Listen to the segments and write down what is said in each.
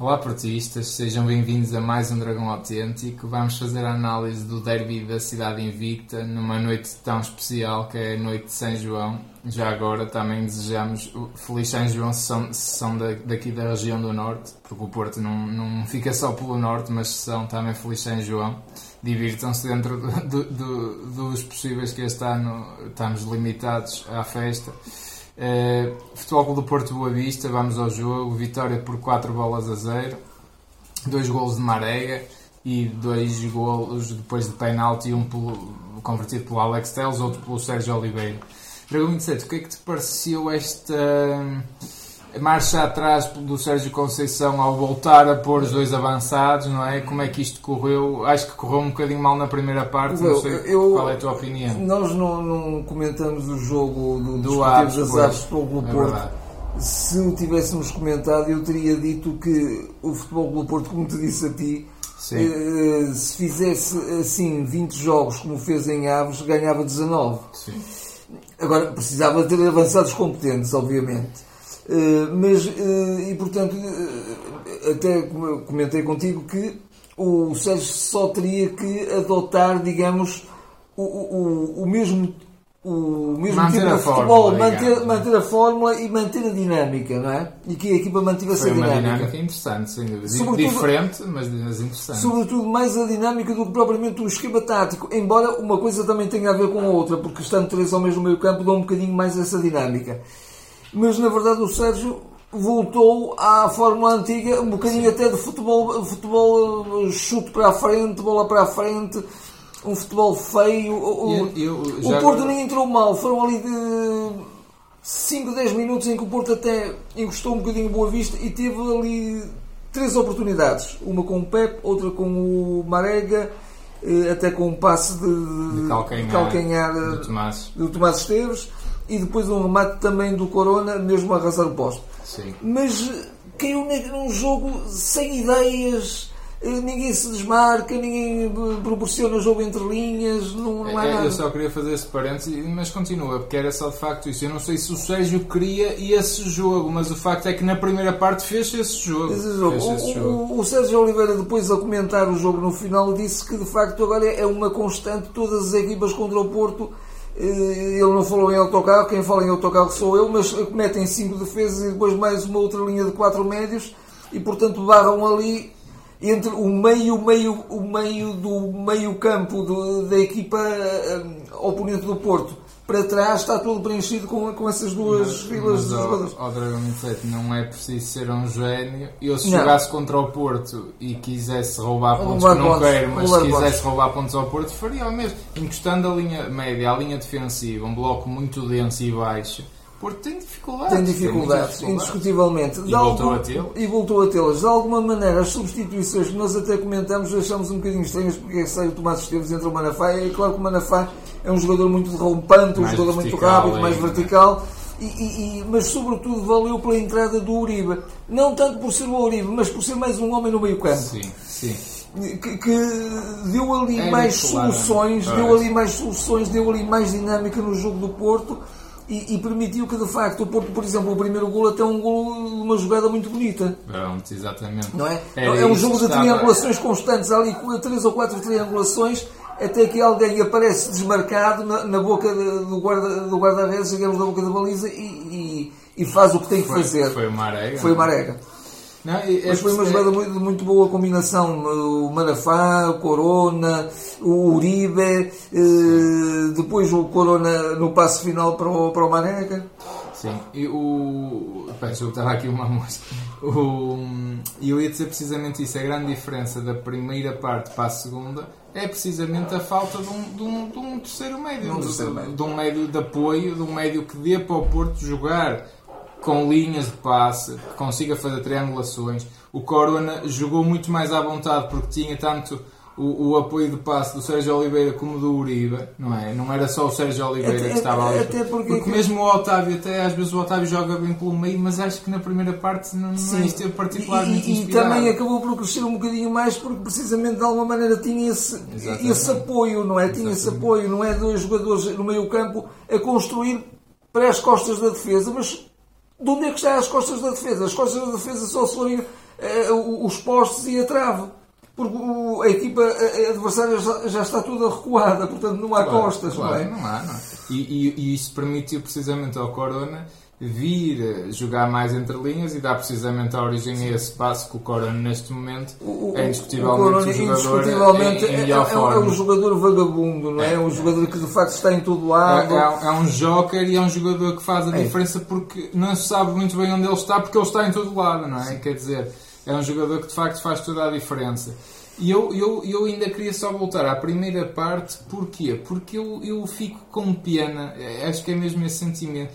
Olá portistas, sejam bem-vindos a mais um Dragão Autêntico. Vamos fazer a análise do derby da cidade invicta numa noite tão especial que é a noite de São João. Já agora também desejamos feliz São João se são, se são daqui da região do Norte, porque o Porto não, não fica só pelo Norte, mas se são também feliz São João. Divirtam-se dentro do, do, dos possíveis que este ano estamos limitados à festa. Uh, Futebol Clube do Porto Boa Vista, vamos ao jogo. Vitória por 4 bolas a 0. Dois golos de Marega e dois golos depois de penalti, um pelo, convertido pelo Alex Telles, outro pelo Sérgio Oliveira. Dragão 27, o que é que te pareceu esta marcha atrás do Sérgio Conceição ao voltar a pôr os dois avançados, não é? Como é que isto correu? Acho que correu um bocadinho mal na primeira parte, não sei eu, qual é a tua opinião. Nós não, não comentamos o jogo do, do Aves das Aves Futebol é Porto. Verdade. Se o tivéssemos comentado, eu teria dito que o Futebol Clube Porto, como te disse a ti, eh, se fizesse assim 20 jogos como fez em Aves, ganhava 19. Sim. Agora, precisava ter avançados competentes, obviamente. Eh, mas, uh, e portanto, uh, até comentei contigo que o Sérgio só teria que adotar, digamos, o, o, o mesmo o mesmo manter tipo de futebol, manter, manter a fórmula e manter a dinâmica, não é? E que a equipa mantive essa dinâmica. Uma dinâmica interessante, sem dúvida. Sobretudo, Diferente, mas interessante. Sobretudo mais a dinâmica do que propriamente o esquema tático, embora uma coisa também tenha a ver com a outra, porque estando três homens no meio campo dá um bocadinho mais essa dinâmica mas na verdade o Sérgio voltou à fórmula antiga, um bocadinho Sim. até de futebol, futebol eh, chute para a frente, bola para a frente, um futebol feio. O, eu, eu, o Porto nem entrou mal, foram ali de 5, 10 minutos em que o Porto até encostou um bocadinho Boa Vista e teve ali três oportunidades, uma com o Pep, outra com o Marega, eh, até com um passe de, de calcanhar, de calcanhar do Tomás. do Tomás Esteves e depois um remate também do Corona, mesmo a arrasar o posto. Sim. Mas caiu num jogo sem ideias, eh, ninguém se desmarca, ninguém proporciona jogo entre linhas, não, não há é, nada. Eu só queria fazer esse parênteses, mas continua, porque era só de facto isso. Eu não sei se o Sérgio queria esse jogo, mas o facto é que na primeira parte fez esse jogo. Esse jogo. Esse jogo. O, o, o, Sérgio Oliveira, depois a comentar o jogo no final, disse que de facto agora é uma constante, todas as equipas contra o Porto eh, ele não falou em autocarro, quem fala em autocarro sou eu, mas metem cinco defesas e depois mais uma outra linha de quatro médios e portanto barram ali entre o meio, meio, o meio do meio campo do, da equipa um, oponente do Porto para trás está tudo preenchido com, com essas duas filas de jogadores. Ao Dragão 27 não é preciso ser um gênio. Eu se não. jogasse contra o Porto e quisesse roubar pontos, que não quero, mas se quisesse roubar pontos ao Porto, faria o mesmo. Encostando a linha média, a linha defensiva, um bloco muito denso e baixo Porto tem dificuldades. Tem dificuldades, indiscutivelmente. E voltou, a tê e voltou a tê-las. De alguma maneira, as substituições que nós até comentamos, achamos um bocadinho estranhas porque é que sai o Tomás Esteves entre o Manafá. É claro que o Manafá é um jogador muito derrompante, um jogador muito rápido, mais vertical. E, e, mas sobretudo valeu pela entrada do Uribe. Não tanto por ser o Uribe, mas por ser mais um homem no meio campo. Sim, sim. Que, que, deu ali é mais soluções, deu ali mais soluções, deu ali mais dinâmica no jogo do Porto e, e, permitiu que de facto o Porto, por exemplo, o primeiro gol até um gol uma jogada muito bonita. Pronto, exatamente. Não é? é um jogo de triangulações constantes, ali três ou quatro triangulações, até que alguém aparece desmarcado na, na boca de, do guarda-redes, do guarda digamos, na boca da baliza e, e, e, faz o que tem que foi, fazer. Foi uma arega. Foi uma arega. Não, é, Mas foi uma jogada muito, muito boa combinação. O Manafá, o Corona, o Uribe, eh, depois o Corona no passo final para o, para o Maneca. Sim, e o. Peço, eu estava aqui uma música. O... E eu ia dizer precisamente isso. A grande diferença da primeira parte para a segunda é precisamente a falta de um, de um, de um terceiro médio. Um terceiro médio. De um médio de apoio, de um médio que dê para o Porto jogar com linhas de passe, que consiga fazer triangulações. O Corona jogou muito mais à vontade porque tinha tanto o, o, apoio de passe do Sérgio Oliveira como do Uribe, não é? Não era só o Sérgio Oliveira até, que estava ali. Até porque, porque mesmo o Otávio, até às vezes o Otávio joga bem pelo meio, mas acho que na primeira parte não, não é esteve particularmente e, e, e também acabou por crescer um bocadinho mais porque precisamente de alguma maneira tinha esse, esse apoio, não é? Tinha Exatamente. esse apoio, não é? Dois jogadores no meio campo a construir para as costas da defesa, mas de onde é que está as costas da defesa? As costas da defesa só se forem eh, os postos e a trave. Porque a equipa adversária já está toda recuada, portanto não há claro, costas, claro, não é? Não há, não é? E, e, e isso permitiu precisamente ao Corona vir jogar mais entre linhas e dar precisamente a origem a esse passo que o Corona neste momento o, é indiscutivelmente o, Corona, indiscutivelmente em, em é, é, é, um jogador vagabundo, não é? É um jogador que de facto está em todo lado. É, é, é um joker e é um jogador que faz a é. diferença porque não se sabe muito bem onde ele está porque ele está em todo lado, não é? Quer dizer, é um jogador que de facto faz toda a diferença. E eu, eu, eu ainda queria só voltar à primeira parte, porquê? Porque eu, eu fico com pena, é, acho que é mesmo esse sentimento.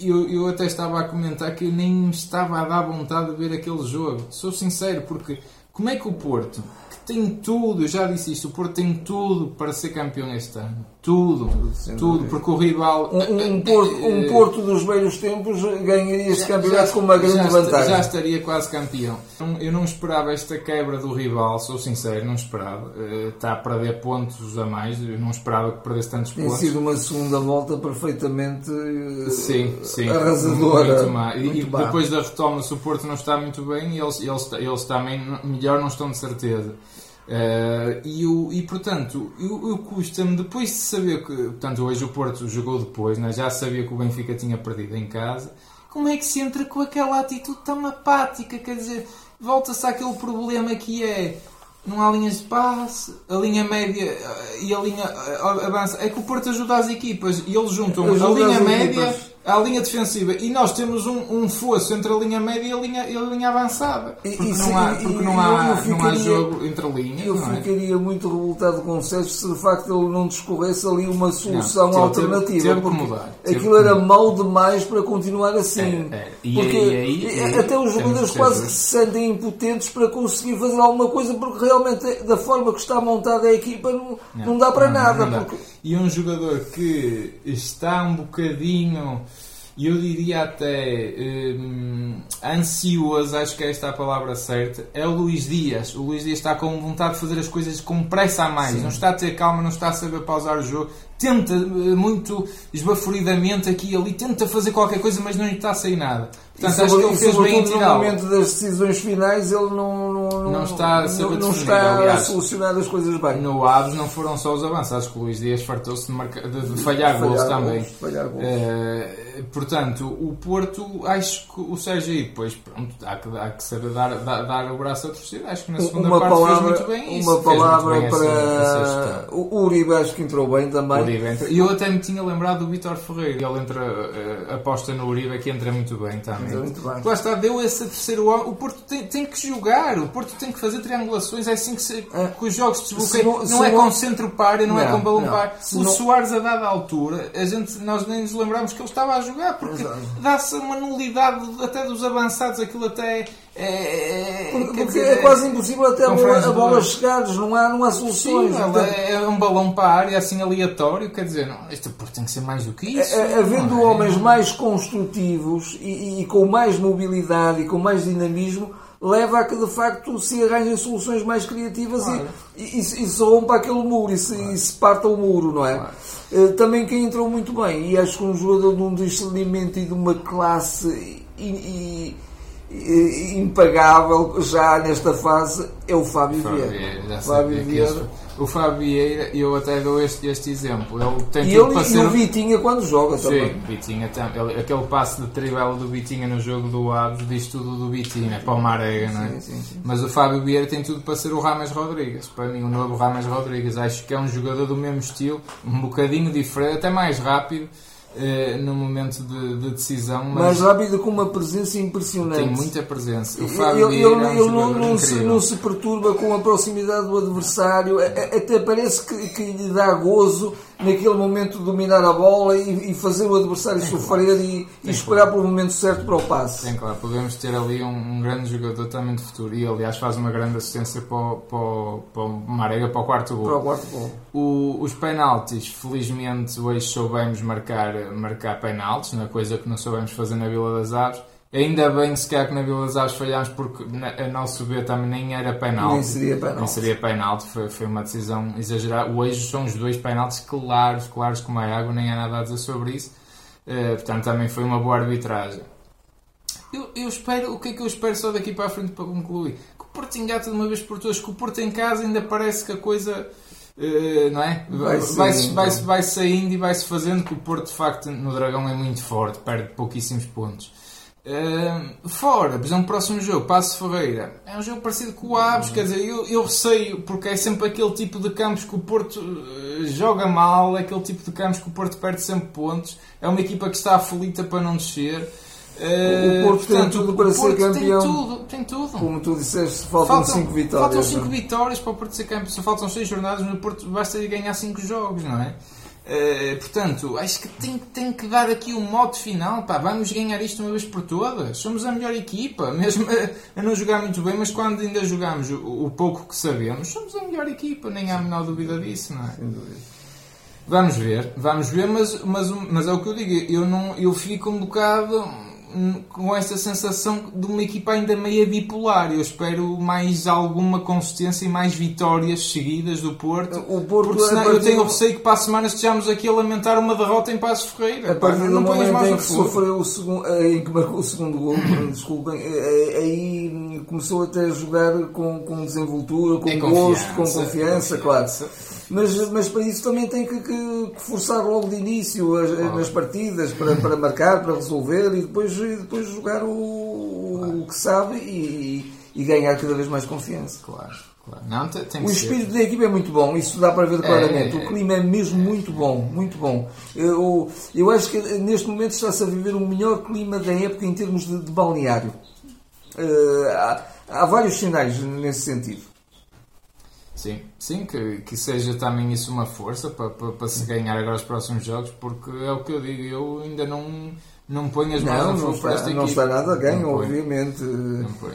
Eu, eu até estava a comentar que eu nem me estava a dar vontade de ver aquele jogo, sou sincero, porque como é que o Porto, tem tudo, eu já disse isto, o Porto tem tudo para ser campeão este ano. Tudo, tudo, tudo porque o rival. Um, um, Porto, um Porto dos velhos tempos ganharia este campeonato já, com uma grande já, vantagem. Já estaria quase campeão. Eu não esperava esta quebra do rival, sou sincero, não esperava. Eh, está a perder pontos a mais, eu não esperava que perdesse tantos tem pontos. Tem sido uma segunda volta perfeitamente eh, sim, sim, arrasadora. Muito má. E, e depois da retoma, se o Porto não está muito bem, eles, eles, eles também melhor não estão de certeza. Uh, e, o, e portanto, eu, eu custa-me depois de saber que portanto, hoje o Porto jogou depois, né? já sabia que o Benfica tinha perdido em casa. Como é que se entra com aquela atitude tão apática? Quer dizer, volta-se àquele problema que é não há linhas de passe, a linha média eh, e a linha eh, avança. É que o Porto ajuda as equipas e eles juntam a linha média. Equipas à linha defensiva. E nós temos um, um fosso entre a linha média e a linha, e a linha avançada. Porque, e, não, há, porque não, há, eu, ficaria, não há jogo entre linhas eu é? ficaria muito revoltado com o Sérgio se de facto ele não discorresse ali uma solução não, alternativa teve, teve mudar, aquilo era mau demais para continuar assim. É, é. E porque aí, aí, até os jogadores quase que se sentem impotentes para conseguir fazer alguma coisa porque realmente da forma que está montada a equipa não, não, não dá para nada porque e um jogador que está um bocadinho eu diria até hum, ansioso, acho que esta é a palavra certa, é o Luís Dias. O Luís Dias está com vontade de fazer as coisas com pressa a mais, Sim. não está a ter calma, não está a saber pausar o jogo, tenta eh, muito esbaforidamente aqui e ali, tenta fazer qualquer coisa, mas não lhe está a sair nada. Portanto, e acho que ele fez bem em No momento das decisões finais, ele não, não, não, está a, não, não está Aliás, a solucionar as coisas bem. No Aves não foram só os avançados, que o Luís Dias fartou-se de, de, de, falhar, falhar gols também. Falhar gols. Uh, portanto, o Porto, acho que o Sérgio aí depois, pronto, há que, há que saber dar, dar, dar o braço a torcida. Acho que na segunda uma parte palavra, fez muito bem isso. Uma palavra para essa, essa o Uribe, acho que entrou bem também. E eu até me tinha lembrado do Vitor Ferreira. Ele entra, uh, aposta no Uribe, que entra muito bem também. Entra muito bem. Lá está, deu esse terceiro O Porto tem, tem que jogar, o Porto tem que fazer triangulações. É assim que, se, é. que os jogos se desbloqueiam. Não, não é com centro par e não, não, é com balão par. O não... Soares, a dada altura, a gente, nós nem nos lembramos que ele estava a jogar, porque dá-se uma nulidade até dos avançados. Aquilo até é, é, porque, dizer, é quase impossível até a bola, a bola chegar, não há, não há soluções. Sim, é um balão para a área assim aleatório, quer dizer, não, este Porto tem que ser mais do que isso. É, havendo é? homens mais construtivos e, e, com mais mobilidade e com mais dinamismo, leva a que de facto se arranjem soluções mais criativas claro. e, e, e, se rompa aquele muro e se, claro. e se parta o muro, não é? Claro. Eh, também quem entrou muito bem, e acho que um jogador de um discernimento e de uma classe e, impagável já nesta fase é o Fábio, Fábio Vieira. Fábio Vieira. O Fábio Vieira, eu até dou este, este exemplo. Ele tem e ele ser... e o Vitinha quando joga também. Sim, Vitinha, ele, aquele passe de trivela do Vitinha no jogo do Aves diz tudo do Vitinha, é para o Marega, não é? Sim, sim, sim. Mas o Fábio Vieira tem tudo para ser o Rames Rodrigues. Para mim, o novo Rames Rodrigues. Acho que é um jogador do mesmo estilo, um bocadinho diferente, até mais rápido no momento de, de decisão. Mas Mais rápido com uma presença impressionante. Tem muita presença. O Fábio ele, ele, é um ele não, não, se, não, se, perturba com a proximidade do adversário, até parece que, que lhe dá gozo naquele momento dominar a bola e, e fazer o adversário sofrer e, e esperar pelo momento certo para o passe. Sim, claro, podemos ter ali um, um, grande jogador também de futuro e aliás faz uma grande assistência para o, para o, para o Marega para o quarto gol. Para o quarto gol. O, os penaltis, felizmente hoje soubemos marcar, marcar penaltis, na é? coisa que não soubemos fazer na Vila das Aves Ainda bem se calhar que na Vila das Aves falhámos porque a nosso ver também nem era penalti. Nem seria penalti. Nem seria penalti, foi, foi uma decisão exagerada. Hoje são os dois penaltis claros, claros como a água, nem há nada a dizer sobre isso. Uh, portanto, também foi uma boa arbitragem. eu, eu espero, o que é que eu espero só daqui para a frente para concluir? Que o Porto engata de uma vez por todas, que o Porto em casa ainda parece que a coisa. Uh, não é? Vai, vai, vai, vai, saindo e vai-se fazendo que o Porto de facto no Dragão é muito forte, perde pouquíssimos pontos. Uh, fora, por exemplo, o próximo jogo, Passo Ferreira, é um jogo parecido com o Aves, quer dizer, eu, eu receio, porque é sempre aquele tipo de campos que o Porto uh, joga mal, é aquele tipo de campos que o Porto perde sempre pontos, é uma equipa que está aflita para não descer. Uh, o Porto portanto, tem tudo para ser campeão. Tem tudo, tem tudo. Como tu disseste, faltam 5 vitórias. Faltam 5 vitórias para o Porto ser campeão. Só faltam 6 jornadas, mas o Porto basta ganhar 5 jogos, não é? Uh, portanto, acho que tem, tem que dar aqui um modo final. Pá, vamos ganhar isto uma vez por todas. Somos a melhor equipa, mesmo a, a não jogar muito bem, mas quando ainda jogamos o, o, pouco que sabemos, somos a melhor equipa, nem há a menor dúvida disso, não é? Sem dúvida. Vamos ver, vamos ver, mas, mas, mas é o que eu digo, eu, não, eu fico um bocado com essa sensação de uma equipa ainda meio bipolar. Eu espero mais alguma consistência e mais vitórias seguidas do Porto. O Porto porque senão eu tenho receio que para a semana estejamos aqui a lamentar uma derrota em Passos Ferreira. A partir do não momento mais em que sofreu o segundo, em que marcou o segundo gol, desculpem, aí começou até a jogar com, com desenvoltura, com gosto, com confiança, claro. Mas, mas para isso também tem que, que forçar logo de início as, claro. nas partidas para, para marcar, para resolver e depois, e depois jogar o, claro. o que sabe e, e, ganhar cada vez mais confiança. Claro. claro. Não, o espírito ser. da equipa é muito bom, isso dá para ver é, claramente. É, é, o clima é mesmo é. muito bom, muito bom. Eu, eu acho que neste momento está-se a viver o melhor clima da época em termos de, de balneário. Uh, há, há vários sinais nesse sentido. Sim, sim, que, que seja também isso uma força para, para, para, se ganhar agora os próximos jogos, porque é o que eu digo, eu ainda não, não ponho as mãos no fogo para esta Não está nada a ganho, obviamente.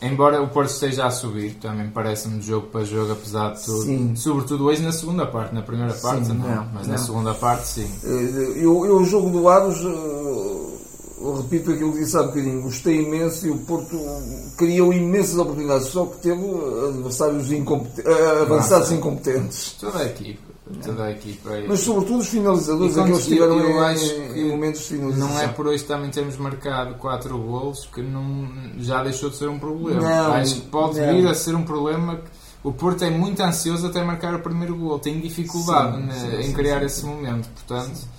Embora o Porto esteja a subir, também parece-me de jogo para jogo, apesar de tudo. Sim. Sobretudo hoje na segunda parte, na primeira parte sim, não, não, mas não. na segunda parte sim. Eh, eu, eu o jogo do Aros eh, repito aquilo que disse há bocadinho, gostei imenso e o Porto criou imensas oportunidades, só que teve adversários incompetentes, eh, avançados incompetentes. Toda a equipa. Toda a equipa. É Mas sobretudo os finalizadores, aqueles que tiveram eu acho que momentos de finalização. Não é por hoje também termos marcado 4 golos que não, já deixou de ser um problema. Não, acho que pode não. vir a ser um problema que o Porto é muito ansioso até marcar o primeiro gol, tem dificuldade sim, sim, em criar sim, esse momento, portanto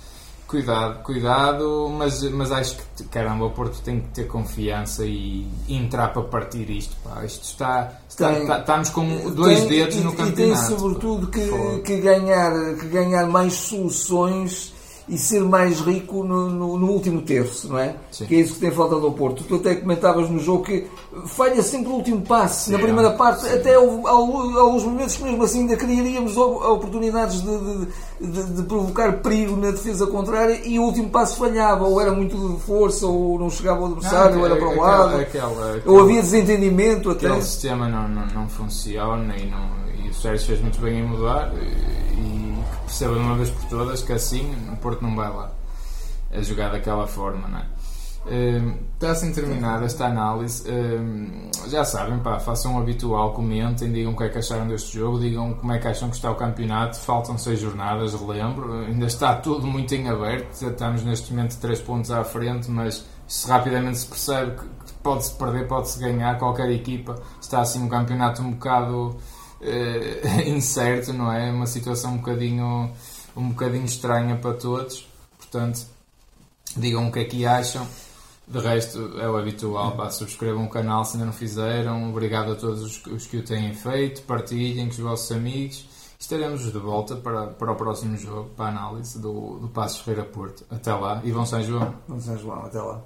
Cuidado, cuidado, mas, mas acho que, caramba, o Porto tem que ter confiança e entrar para partir isto. Pá. Isto está, está, tem, está estamos com dois tem, dedos e, no campeonato. E tem sobretudo que, que, ganhar, que ganhar mais soluções e ser mais rico no, no, no último terço, não é? Sim. Que é isso que tem faltado ao Porto. Tu até comentavas no jogo que falha sempre o último passe. Sim, na primeira parte, sim. até alguns momentos que mesmo assim ainda criaríamos oportunidades de, de, de, de, provocar perigo na defesa contrária e o último passo falhava, ou era muito de força, ou não chegava ao adversário, não, ou era para o lado, aquela, aquela, ou havia desentendimento até. Aquele sistema não, não, não funciona e, não, e o Sérgio fez muito bem em mudar. E, perceba uma vez por todas que assim o Porto não vai lá a jogar daquela forma, não é? Está assim terminada esta análise. Uh, já sabem, pá, façam o habitual, comentem, digam o que é que acharam deste jogo, digam como é que acham que está o campeonato. Faltam seis jornadas, relembro, ainda está tudo muito em aberto. Estamos neste momento 3 pontos à frente, mas se rapidamente se percebe que pode-se perder, pode-se ganhar. Qualquer equipa está assim um campeonato um bocado uh, incerto, não é? Uma situação um bocadinho, um bocadinho estranha para todos. Portanto, digam o que é que acham. De resto, é o habitual. Pá, subscrevam o canal se ainda não fizeram. Obrigado a todos os, os que o têm feito. Partilhem com os vossos amigos. Estaremos de volta para, para o próximo jogo, para a análise do, do Passos Ferreira Porto. Até lá e vão São João. Vão São João, até lá.